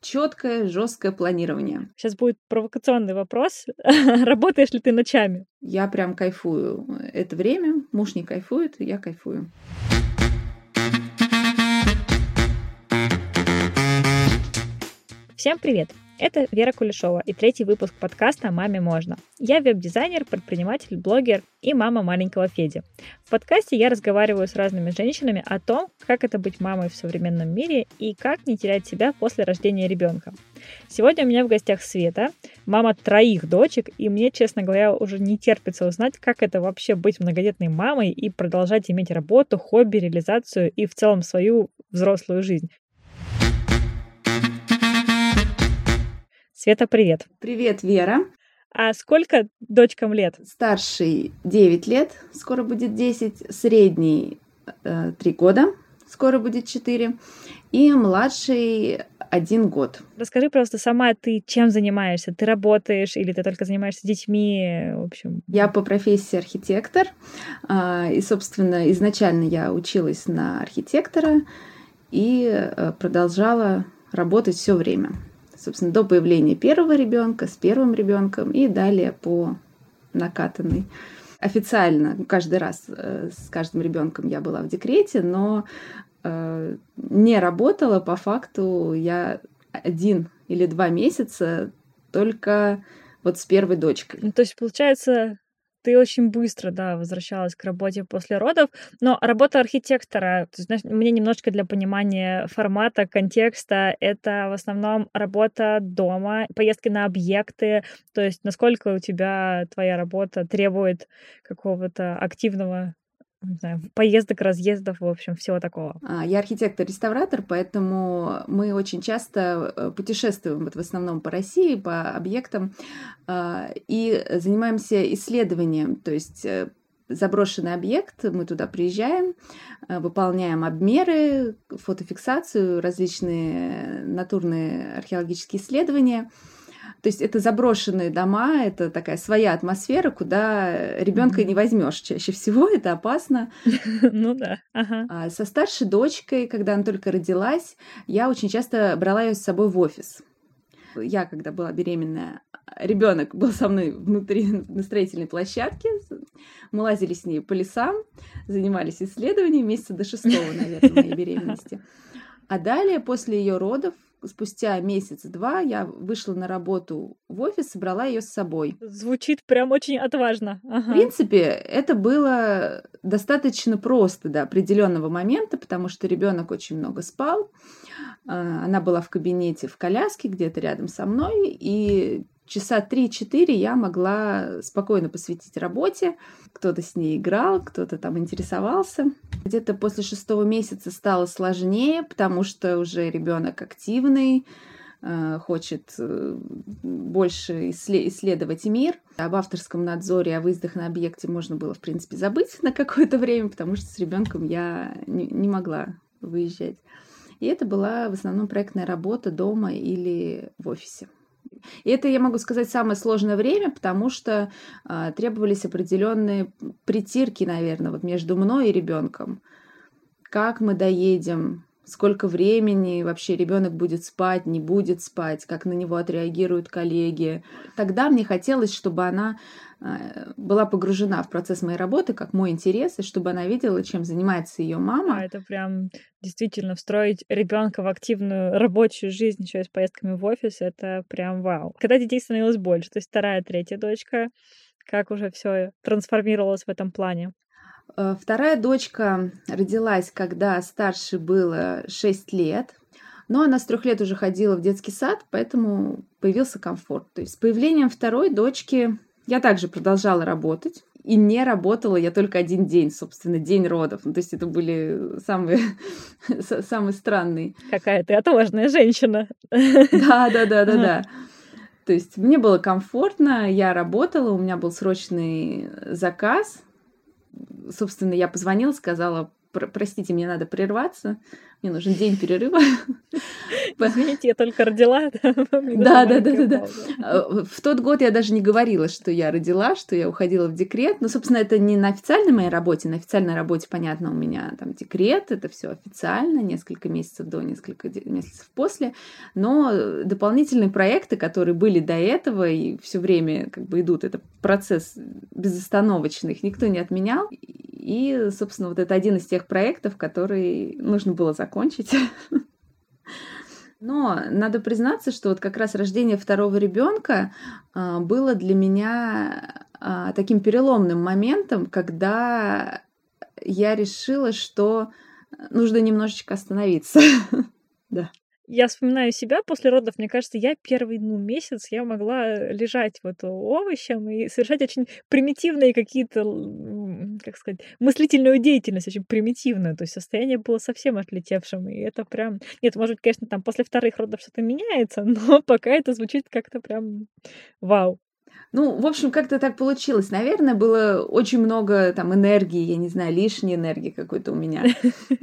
четкое, жесткое планирование. Сейчас будет провокационный вопрос. Работаешь ли ты ночами? Я прям кайфую это время. Муж не кайфует, я кайфую. Всем привет! Это Вера Кулешова и третий выпуск подкаста «Маме можно». Я веб-дизайнер, предприниматель, блогер и мама маленького Феди. В подкасте я разговариваю с разными женщинами о том, как это быть мамой в современном мире и как не терять себя после рождения ребенка. Сегодня у меня в гостях Света, мама троих дочек, и мне, честно говоря, уже не терпится узнать, как это вообще быть многодетной мамой и продолжать иметь работу, хобби, реализацию и в целом свою взрослую жизнь. Света, привет. Привет, Вера. А сколько дочкам лет? Старший 9 лет, скоро будет 10, средний э, 3 года, скоро будет 4, и младший один год. Расскажи просто сама, ты чем занимаешься? Ты работаешь или ты только занимаешься детьми? В общем. Я по профессии архитектор, э, и, собственно, изначально я училась на архитектора и э, продолжала работать все время собственно, до появления первого ребенка, с первым ребенком и далее по накатанной. Официально каждый раз э, с каждым ребенком я была в декрете, но э, не работала по факту я один или два месяца только вот с первой дочкой. Ну, то есть, получается, ты очень быстро, да, возвращалась к работе после родов, но работа архитектора, ты знаешь, мне немножко для понимания формата, контекста, это в основном работа дома, поездки на объекты, то есть насколько у тебя твоя работа требует какого-то активного не знаю, поездок, разъездов, в общем, всего такого. А, я архитектор-реставратор, поэтому мы очень часто э, путешествуем вот в основном по России, по объектам, а, и занимаемся исследованием, то есть э, заброшенный объект, мы туда приезжаем, э, выполняем обмеры, фотофиксацию, различные натурные археологические исследования – то есть это заброшенные дома, это такая своя атмосфера, куда ребенка mm-hmm. не возьмешь чаще всего, это опасно. Ну да. Ага. А со старшей дочкой, когда она только родилась, я очень часто брала ее с собой в офис. Я, когда была беременная, ребенок был со мной внутри на строительной площадке. Мы лазили с ней по лесам, занимались исследованиями месяца до шестого, наверное, моей беременности. А далее, после ее родов, спустя месяц-два я вышла на работу в офис, собрала ее с собой. Звучит прям очень отважно. Ага. В принципе, это было достаточно просто до определенного момента, потому что ребенок очень много спал. А, она была в кабинете в коляске где-то рядом со мной, и часа 3-4 я могла спокойно посвятить работе. Кто-то с ней играл, кто-то там интересовался. Где-то после шестого месяца стало сложнее, потому что уже ребенок активный, э, хочет э, больше исследовать мир. Об авторском надзоре, о выездах на объекте можно было, в принципе, забыть на какое-то время, потому что с ребенком я не могла выезжать. И это была в основном проектная работа дома или в офисе. И это, я могу сказать, самое сложное время, потому что э, требовались определенные притирки, наверное, вот между мной и ребенком. Как мы доедем, сколько времени вообще ребенок будет спать, не будет спать, как на него отреагируют коллеги. Тогда мне хотелось, чтобы она э, была погружена в процесс моей работы, как мой интерес, и чтобы она видела, чем занимается ее мама. А это прям действительно встроить ребенка в активную рабочую жизнь еще и с поездками в офис, это прям вау. Когда детей становилось больше, то есть вторая, третья дочка, как уже все трансформировалось в этом плане? Э, вторая дочка родилась, когда старше было 6 лет, но она с трех лет уже ходила в детский сад, поэтому появился комфорт. То есть с появлением второй дочки я также продолжала работать. И не работала я только один день, собственно, день родов. Ну, то есть это были самые, самые странные. Какая ты отважная женщина. Да, да, да, да, да. То есть мне было комфортно, я работала, у меня был срочный заказ, собственно, я позвонила, сказала, простите, мне надо прерваться, мне нужен день перерыва. Извините, я только родила. Да, да, да, да, да. В тот год я даже не говорила, что я родила, что я уходила в декрет. Ну, собственно, это не на официальной моей работе. На официальной работе, понятно, у меня там декрет, это все официально, несколько месяцев до, несколько месяцев после. Но дополнительные проекты, которые были до этого и все время как бы идут, это процесс безостановочный, их никто не отменял. И, собственно, вот это один из тех проектов, который нужно было закончить. Но надо признаться, что вот как раз рождение второго ребенка а, было для меня а, таким переломным моментом, когда я решила, что нужно немножечко остановиться. да. Я вспоминаю себя после родов, мне кажется, я первый ну, месяц я могла лежать вот овощем и совершать очень примитивные какие-то, как сказать, мыслительную деятельность, очень примитивную. То есть состояние было совсем отлетевшим, и это прям... Нет, может быть, конечно, там после вторых родов что-то меняется, но пока это звучит как-то прям вау. Ну, в общем, как-то так получилось. Наверное, было очень много там энергии, я не знаю, лишней энергии какой-то у меня.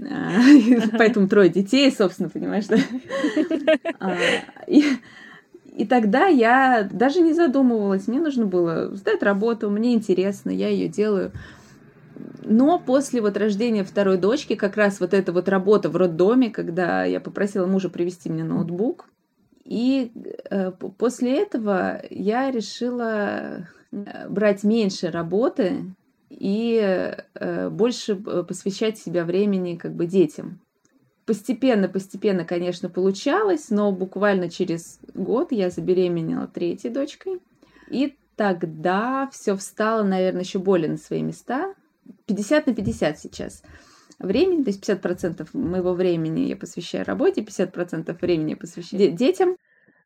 А, поэтому трое детей, собственно, понимаешь, да? А, и тогда я даже не задумывалась. Мне нужно было сдать работу, мне интересно, я ее делаю. Но после вот рождения второй дочки, как раз вот эта вот работа в роддоме, когда я попросила мужа привезти мне ноутбук, и э, после этого я решила э, брать меньше работы и э, больше посвящать себя времени как бы детям. Постепенно, постепенно, конечно, получалось, но буквально через год я забеременела третьей дочкой. И тогда все встало, наверное, еще более на свои места. 50 на 50 сейчас времени, то есть 50% моего времени я посвящаю работе, 50% времени я посвящаю детям.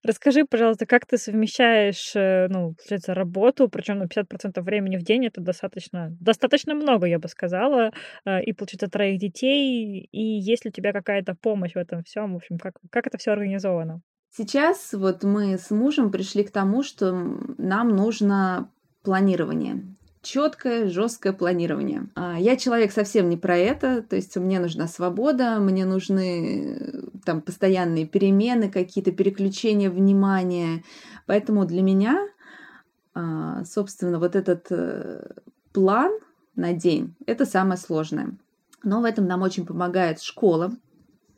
Расскажи, пожалуйста, как ты совмещаешь, э, ну, получается, работу, причем на 50% времени в день это достаточно, достаточно много, я бы сказала, э, и получается троих детей, и есть ли у тебя какая-то помощь в этом всем, в общем, как, как это все организовано? Сейчас вот мы с мужем пришли к тому, что нам нужно планирование четкое, жесткое планирование. А, я человек совсем не про это, то есть мне нужна свобода, мне нужны э, там постоянные перемены, какие-то переключения внимания. Поэтому для меня, а, собственно, вот этот э, план на день – это самое сложное. Но в этом нам очень помогает школа.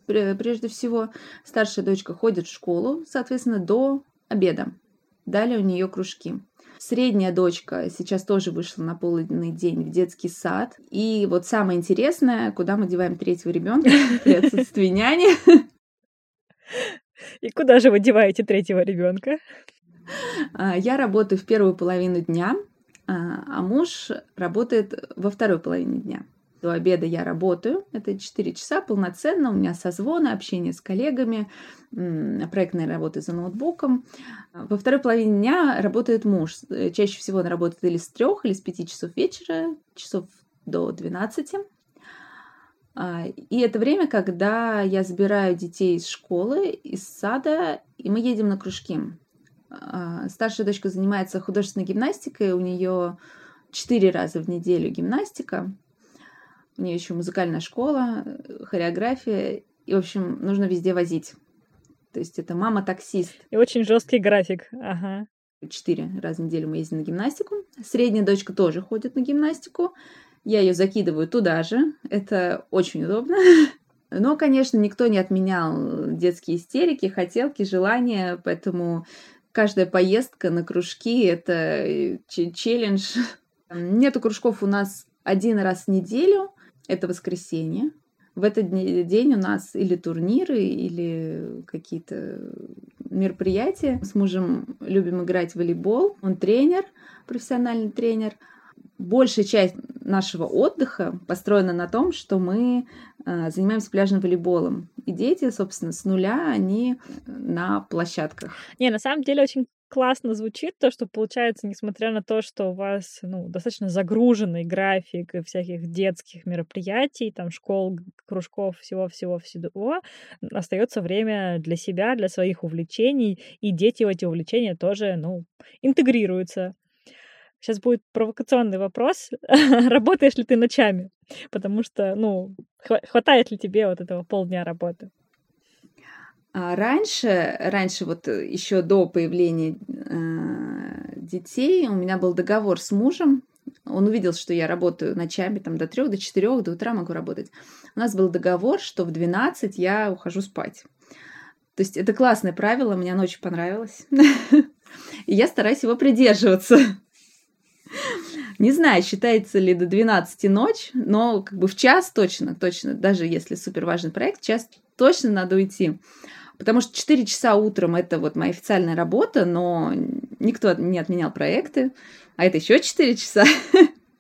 Прежде всего, старшая дочка ходит в школу, соответственно, до обеда. Далее у нее кружки. Средняя дочка сейчас тоже вышла на полный день в детский сад. И вот самое интересное, куда мы деваем третьего ребенка при отсутствии няни. И куда же вы деваете третьего ребенка? А, я работаю в первую половину дня, а, а муж работает во второй половине дня. До обеда я работаю, это 4 часа полноценно, у меня созвоны, общение с коллегами, проектная работа за ноутбуком. Во второй половине дня работает муж. Э, чаще всего он работает или с трех, или с пяти часов вечера, часов до 12. А, и это время, когда я забираю детей из школы, из сада, и мы едем на кружки. А, старшая дочка занимается художественной гимнастикой, у нее четыре раза в неделю гимнастика. У нее еще музыкальная школа, э, хореография. И, в общем, нужно везде возить. То есть это мама-таксист. И очень жесткий график. Ага. Четыре раза в неделю мы ездим на гимнастику. Средняя дочка тоже ходит на гимнастику. Я ее закидываю туда же. Это очень удобно. Но, конечно, никто не отменял детские истерики, хотелки, желания, поэтому каждая поездка на кружки — это э, челлендж. Нету кружков у нас один раз в неделю, это воскресенье. В этот день у нас или турниры, или какие-то мероприятия. С мужем любим играть в волейбол. Он тренер, профессиональный тренер. Большая часть нашего отдыха построена на том, что мы э, занимаемся пляжным волейболом. И дети, собственно, с нуля, они на площадках. Не, на самом деле очень классно звучит то, что получается, несмотря на то, что у вас ну, достаточно загруженный график всяких детских мероприятий, там школ, кружков, всего-всего-всего, остается время для себя, для своих увлечений, и дети в эти увлечения тоже, ну, интегрируются. сейчас будет провокационный вопрос. Работаешь ли ты ночами? Потому что, ну, хватает ли тебе вот этого полдня работы? А раньше, раньше вот э, еще до появления э, детей у меня был договор с мужем. Он увидел, что я работаю ночами, там до трех, до четырех, до утра могу работать. У нас был договор, что в 12 я ухожу спать. То есть это классное правило, мне очень понравилось. И я стараюсь его придерживаться. Не знаю, считается ли до 12 ночь, но как бы в час точно, точно, даже если супер важный проект, час точно надо уйти. Потому что 4 часа утром это вот моя официальная работа, но никто не отменял проекты, а это еще 4 часа,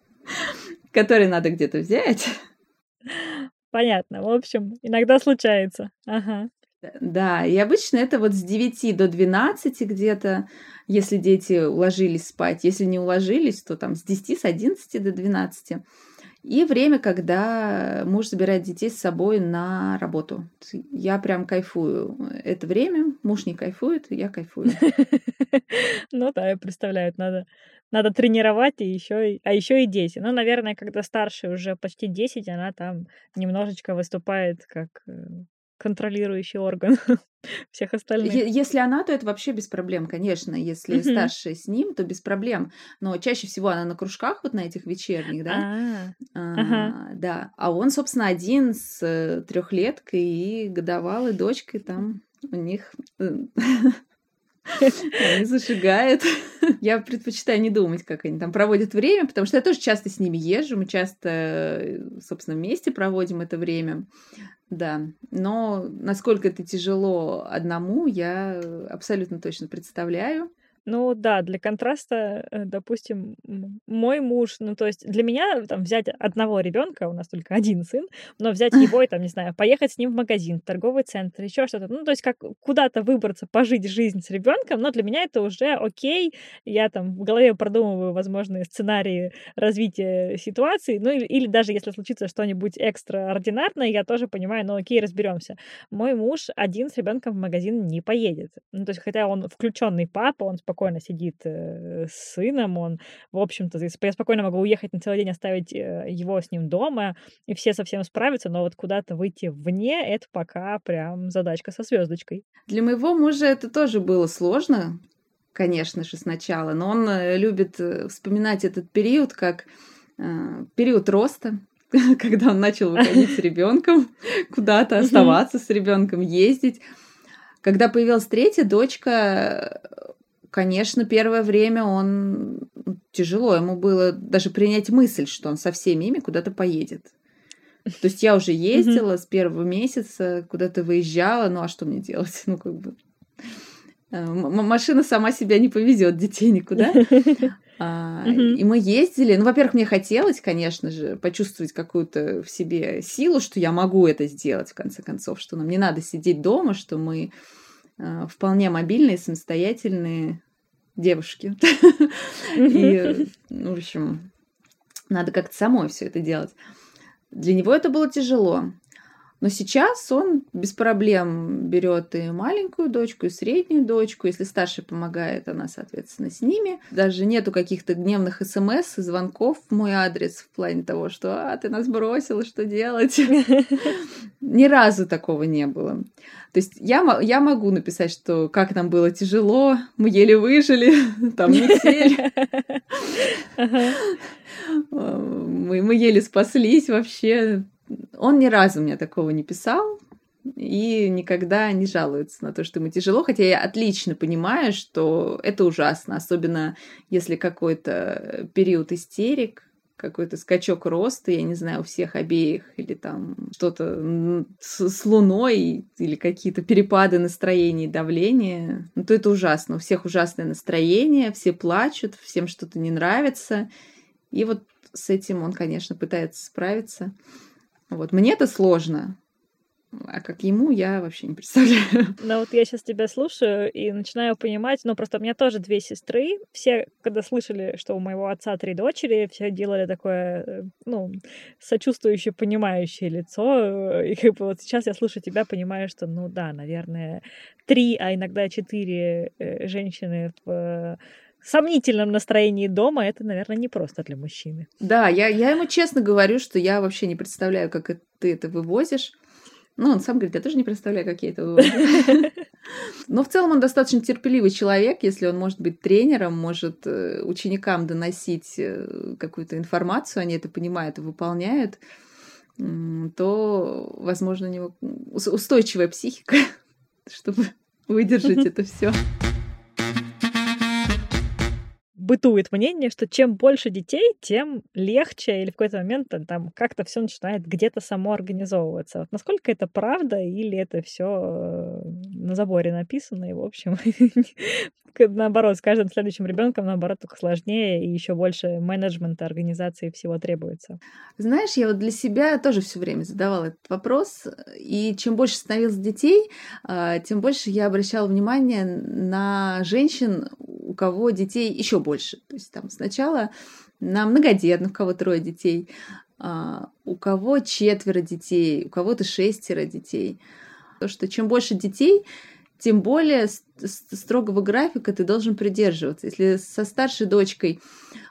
которые надо где-то взять. Понятно. В общем, иногда случается. Ага. Да, и обычно это вот с 9 до 12 где-то, если дети уложились спать. Если не уложились, то там с 10, с 11 до 12. И время, когда муж забирает детей с собой на работу. Я прям кайфую. Это время, муж не кайфует, я кайфую. Ну да, я представляю, надо, надо тренировать, и еще, а еще и дети. Ну, наверное, когда старше уже почти 10, она там немножечко выступает как э, контролирующий орган всех остальных. Если она, то это вообще без проблем, конечно. Если угу. старшая с ним, то без проблем. Но чаще всего она на кружках вот на этих вечерних, да. А, а, ага. Да. А он, собственно, один с э, трехлеткой и годовалой дочкой там у них э, Они зажигают. Я предпочитаю не думать, как они там проводят время, потому что я тоже часто с ними езжу, мы часто, собственно, вместе проводим это время. Да, но насколько это тяжело одному, я абсолютно точно представляю. Ну да, для контраста, э, допустим, мой муж, ну то есть для меня там взять одного ребенка, у нас только один сын, но взять его и там, не знаю, поехать с ним в магазин, в торговый центр, еще что-то, ну то есть как куда-то выбраться, пожить жизнь с ребенком, но для меня это уже окей, я там в голове продумываю возможные сценарии развития ситуации, ну или, или даже если случится что-нибудь экстраординарное, я тоже понимаю, ну окей, разберемся. Мой муж один с ребенком в магазин не поедет, ну то есть хотя он включенный папа, он спокойно спокойно сидит э, с сыном, он, в общем-то, я спокойно могу уехать на целый день, оставить э, его с ним дома, и все совсем справятся, но вот куда-то выйти вне, это пока прям задачка со звездочкой. Для моего мужа это тоже было сложно, конечно же, сначала, но он э, любит вспоминать этот период как период роста, когда он начал выходить с ребенком, куда-то оставаться с ребенком, ездить. Когда появилась третья дочка, конечно, первое время он тяжело ему было даже принять мысль, что он со всеми ими куда-то поедет. То есть я уже ездила с первого месяца, куда-то выезжала, ну а что мне делать? Ну как бы э, машина сама себя не повезет детей никуда. А, и мы ездили. Ну, во-первых, мне хотелось, конечно же, почувствовать какую-то в себе силу, что я могу это сделать, в конце концов, что нам не надо сидеть дома, что мы а, вполне мобильные, самостоятельные девушки. И, в общем, надо как-то самой все это делать. Для него это было тяжело. Но сейчас он без проблем берет и маленькую дочку, и среднюю дочку. Если старшая помогает, она, соответственно, с ними. Даже нету каких-то гневных смс и звонков в мой адрес в плане того, что «А, ты нас бросила, что делать?» Ни разу такого не было. То есть я, я могу написать, что как нам было тяжело, мы еле выжили, там метель. Мы, мы еле спаслись вообще он ни разу мне такого не писал и никогда не жалуется на то, что ему тяжело, хотя я отлично понимаю, что это ужасно, особенно если какой-то период истерик, какой-то скачок роста, я не знаю, у всех обеих, или там что-то с, с луной, или какие-то перепады настроения и давления, ну, то это ужасно. У всех ужасное настроение, все плачут, всем что-то не нравится. И вот с этим он, конечно, пытается справиться. Вот. Мне это сложно, а как ему, я вообще не представляю. Ну вот я сейчас тебя слушаю и начинаю понимать, ну просто у меня тоже две сестры. Все, когда слышали, что у моего отца три дочери, все делали такое, э, ну, сочувствующее, понимающее лицо. И как бы вот сейчас я слушаю тебя, понимаю, что, ну да, наверное, три, а иногда четыре э, женщины в сомнительном настроении дома, это, наверное, не просто для мужчины. Да, я, я ему честно говорю, что я вообще не представляю, как ты это вывозишь. Ну, он сам говорит, я тоже не представляю, как я это вывожу. Но в целом он достаточно терпеливый человек, если он может быть тренером, может э, ученикам доносить э, какую-то информацию, они это понимают и выполняют, то, возможно, у него устойчивая психика, чтобы выдержать это все бытует мнение, что чем больше детей, тем легче или в какой-то момент там как-то все начинает где-то само организовываться. Вот насколько это правда или это все э, на заборе написано и в общем наоборот с каждым следующим ребенком наоборот только сложнее и еще больше менеджмента, организации всего требуется. Знаешь, я вот для себя тоже все время задавала этот вопрос, и чем больше становилось детей, а, тем больше я обращала внимание на женщин, у кого детей еще больше. То есть там сначала на многодетных, у кого трое детей, а, у кого четверо детей, у кого-то шестеро детей. То, что чем больше детей, тем более строгого графика ты должен придерживаться. Если со старшей дочкой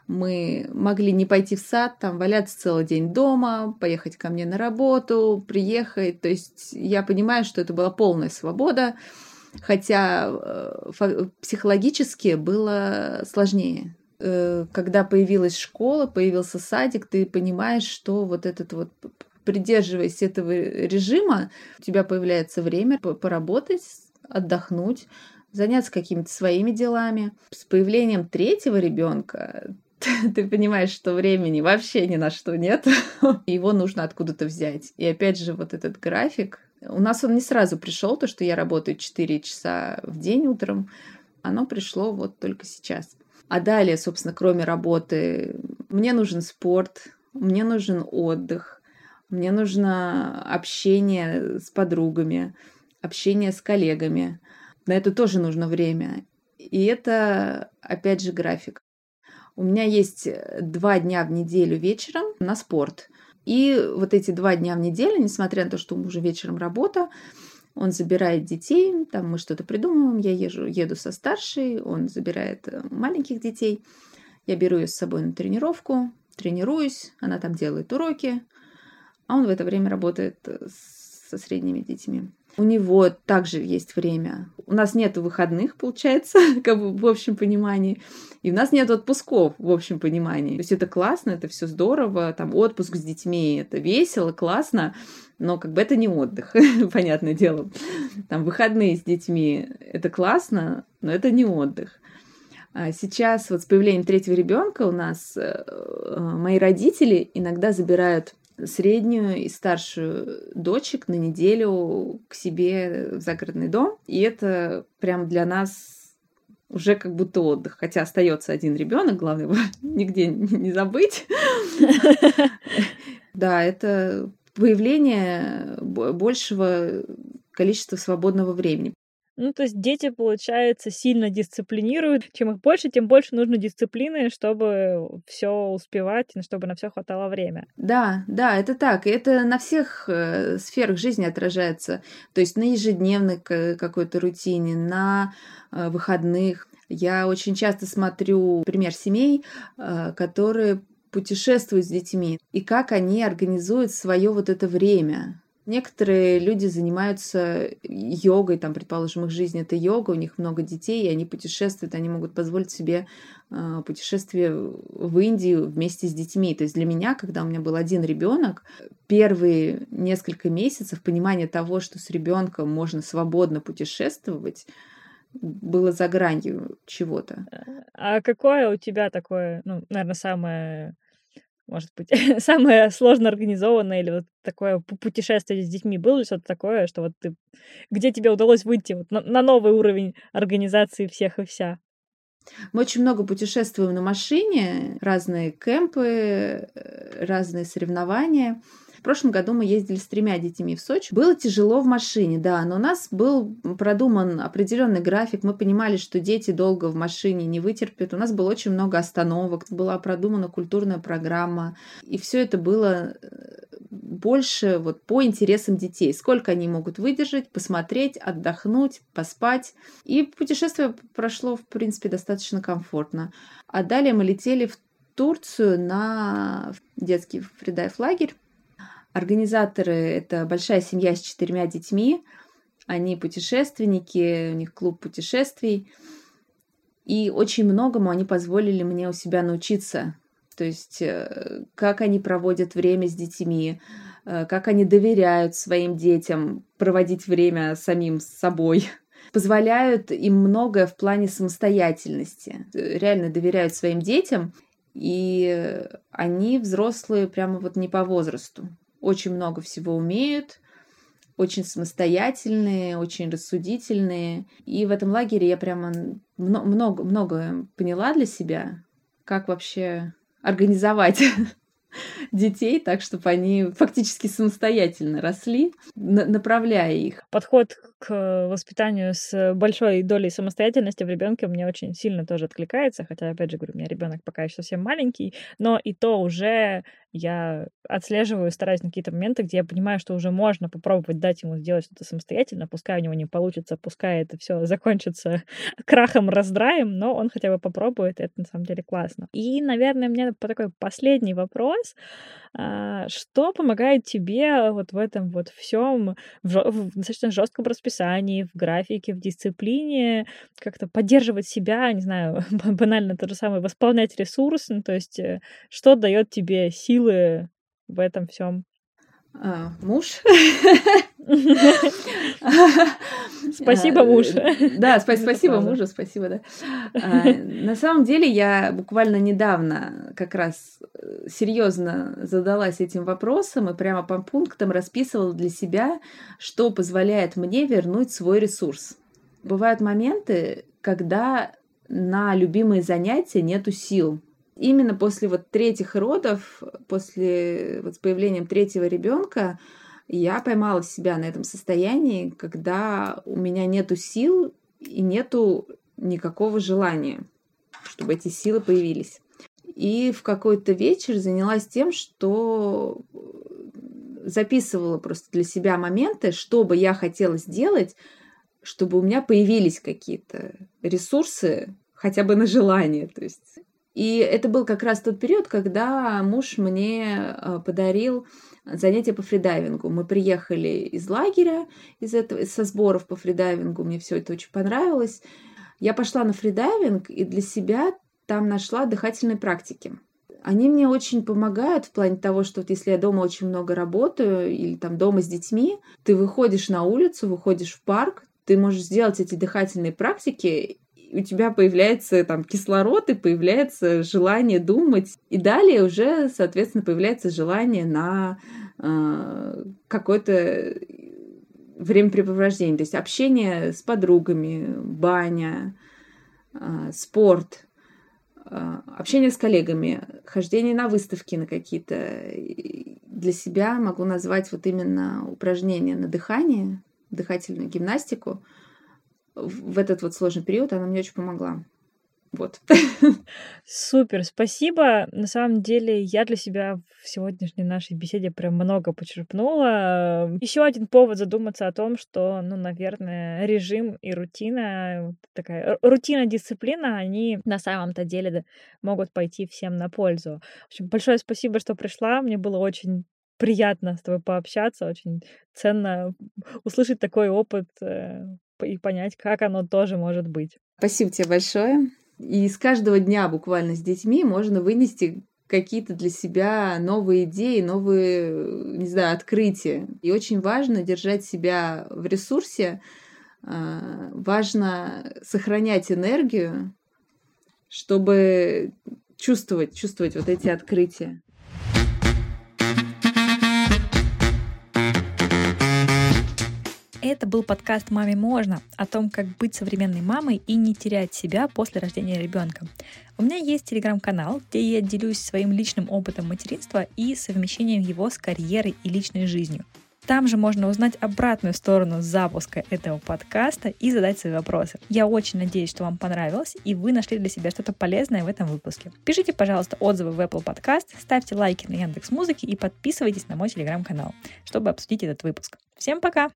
мы могли не пойти в сад, там валяться целый день дома, поехать ко мне на работу, приехать, то есть я понимаю, что это была полная свобода, хотя э, психологически было сложнее. Э, когда появилась школа, появился садик, ты понимаешь, что вот этот вот придерживаясь этого режима, у тебя появляется время поработать, отдохнуть, заняться какими-то своими делами. С появлением третьего ребенка ты понимаешь, что времени вообще ни на что нет, его нужно откуда-то взять. И опять же, вот этот график, у нас он не сразу пришел, то, что я работаю 4 часа в день утром, оно пришло вот только сейчас. А далее, собственно, кроме работы, мне нужен спорт, мне нужен отдых, мне нужно общение с подругами, общение с коллегами. На это тоже нужно время. И это, опять же, график. У меня есть два дня в неделю вечером на спорт. И вот эти два дня в неделю, несмотря на то, что у мужа вечером работа, он забирает детей, там мы что-то придумываем, я езжу, еду со старшей, он забирает э, маленьких детей, я беру ее с собой на тренировку, тренируюсь, она там делает уроки, а он в это время работает э, со средними детьми. У него также есть время. У нас нет выходных, получается, как бы в общем понимании. И у нас нет отпусков в общем понимании. То есть это классно, это все здорово. Там отпуск с детьми, это весело, классно. Но как бы это не отдых, понятное дело. Там выходные с детьми, это классно, но это не отдых. А сейчас вот с появлением третьего ребенка у нас э, мои родители иногда забирают среднюю и старшую дочек на неделю к себе в загородный дом. И это прям для нас уже как будто отдых. Хотя остается один ребенок, главное его нигде не забыть. Да, это появление большего количества свободного времени. Ну, то есть дети, получается, сильно дисциплинируют. Чем их больше, тем больше нужно дисциплины, чтобы все успевать, чтобы на все хватало время. Да, да, это так. И это на всех э, сферах жизни отражается. То есть на ежедневной какой-то рутине, на э, выходных. Я очень часто смотрю пример семей, э, которые путешествуют с детьми, и как они организуют свое вот это время. Некоторые люди занимаются йогой, там, предположим, их жизнь это йога, у них много детей, и они путешествуют, они могут позволить себе э, путешествие в Индию вместе с детьми. То есть для меня, когда у меня был один ребенок, первые несколько месяцев понимание того, что с ребенком можно свободно путешествовать, было за гранью чего-то. А какое у тебя такое, ну, наверное, самое может быть, самое сложно организованное или вот такое путешествие с детьми? Было ли что-то такое, что вот ты, где тебе удалось выйти вот на, на новый уровень организации всех и вся? Мы очень много путешествуем на машине, разные кемпы, э, разные соревнования. В прошлом году мы ездили с тремя детьми в Сочи. Было тяжело в машине, да, но у нас был продуман определенный график. Мы понимали, что дети долго в машине не вытерпят. У нас было очень много остановок, была продумана культурная программа. И все это было э, больше вот по интересам детей. Сколько они могут выдержать, посмотреть, отдохнуть, поспать. И путешествие прошло, в принципе, достаточно комфортно. А далее мы летели в Турцию на детский фридайв-лагерь. Организаторы — это большая семья с четырьмя детьми. Они путешественники, у них клуб путешествий. И очень многому они позволили мне у себя научиться. То есть, э, как они проводят время с детьми, э, как они доверяют своим детям проводить время самим с собой, позволяют им многое в плане самостоятельности, реально доверяют своим детям, и они взрослые прямо вот не по возрасту. Очень много всего умеют, очень самостоятельные, очень рассудительные. И в этом лагере я прямо много, много поняла для себя, как вообще организовать детей так, чтобы они фактически самостоятельно росли, направляя их. Подход к воспитанию с большой долей самостоятельности в ребенке мне очень сильно тоже откликается, хотя, опять же, говорю, у меня ребенок пока еще совсем маленький, но и то уже я отслеживаю, стараюсь на какие-то моменты, где я понимаю, что уже можно попробовать дать ему сделать что-то самостоятельно, пускай у него не получится, пускай это все закончится крахом, раздраем, но он хотя бы попробует, это на самом деле классно. И, наверное, меня такой последний вопрос. А, что помогает тебе вот в этом вот всем, в достаточно жестком расписании, в графике, в дисциплине, как-то поддерживать себя, не знаю, банально то же самое, восполнять ресурс, ну, то есть э, что дает тебе силы в этом всем? А, муж. Спасибо, муж. Да, спасибо мужу, спасибо, да. А, на самом деле я буквально недавно как раз э, серьезно задалась этим вопросом и прямо по пунктам расписывала для себя, что позволяет мне вернуть свой ресурс. Бывают моменты, когда на любимые занятия нету сил, именно после вот третьих родов, после вот с появлением третьего ребенка, я поймала себя на этом состоянии, когда у меня нету сил и нету никакого желания, чтобы эти силы появились. И в какой-то вечер занялась тем, что записывала просто для себя моменты, что бы я хотела сделать, чтобы у меня появились какие-то ресурсы хотя бы на желание. То есть и это был как раз тот период, когда муж мне э, подарил занятия по фридайвингу. Мы приехали из лагеря, из этого, со сборов по фридайвингу, мне все это очень понравилось. Я пошла на фридайвинг и для себя там нашла дыхательные практики. Они мне очень помогают в плане того, что вот если я дома очень много работаю или там дома с детьми, ты выходишь на улицу, выходишь в парк, ты можешь сделать эти дыхательные практики, у тебя появляется там кислород и появляется желание думать. И далее уже, соответственно, появляется желание на э, какое-то времяпрепровождение. То есть общение с подругами, баня, э, спорт, э, общение с коллегами, хождение на выставки на какие-то. Для себя могу назвать вот именно упражнения на дыхание, дыхательную гимнастику – в этот вот сложный период она мне очень помогла. Вот. Супер, спасибо. На самом деле, я для себя в сегодняшней нашей беседе прям много почерпнула. Еще один повод задуматься о том, что, ну, наверное, режим и рутина, такая рутина, дисциплина, они на самом-то деле могут пойти всем на пользу. В общем, большое спасибо, что пришла. Мне было очень приятно с тобой пообщаться, очень ценно услышать такой опыт э, и понять, как оно тоже может быть. Спасибо тебе большое. И с каждого дня буквально с детьми можно вынести какие-то для себя новые идеи, новые, не знаю, открытия. И очень важно держать себя в ресурсе, а, важно сохранять энергию, чтобы чувствовать, чувствовать вот эти открытия. Это был подкаст «Маме можно» о том, как быть современной мамой и не терять себя после рождения ребенка. У меня есть телеграм-канал, где я делюсь своим личным опытом материнства и совмещением его с карьерой и личной жизнью. Там же можно узнать обратную сторону запуска этого подкаста и задать свои вопросы. Я очень надеюсь, что вам понравилось и вы нашли для себя что-то полезное в этом выпуске. Пишите, пожалуйста, отзывы в Apple Podcast, ставьте лайки на Яндекс Музыке и подписывайтесь на мой телеграм-канал, чтобы обсудить этот выпуск. Всем пока!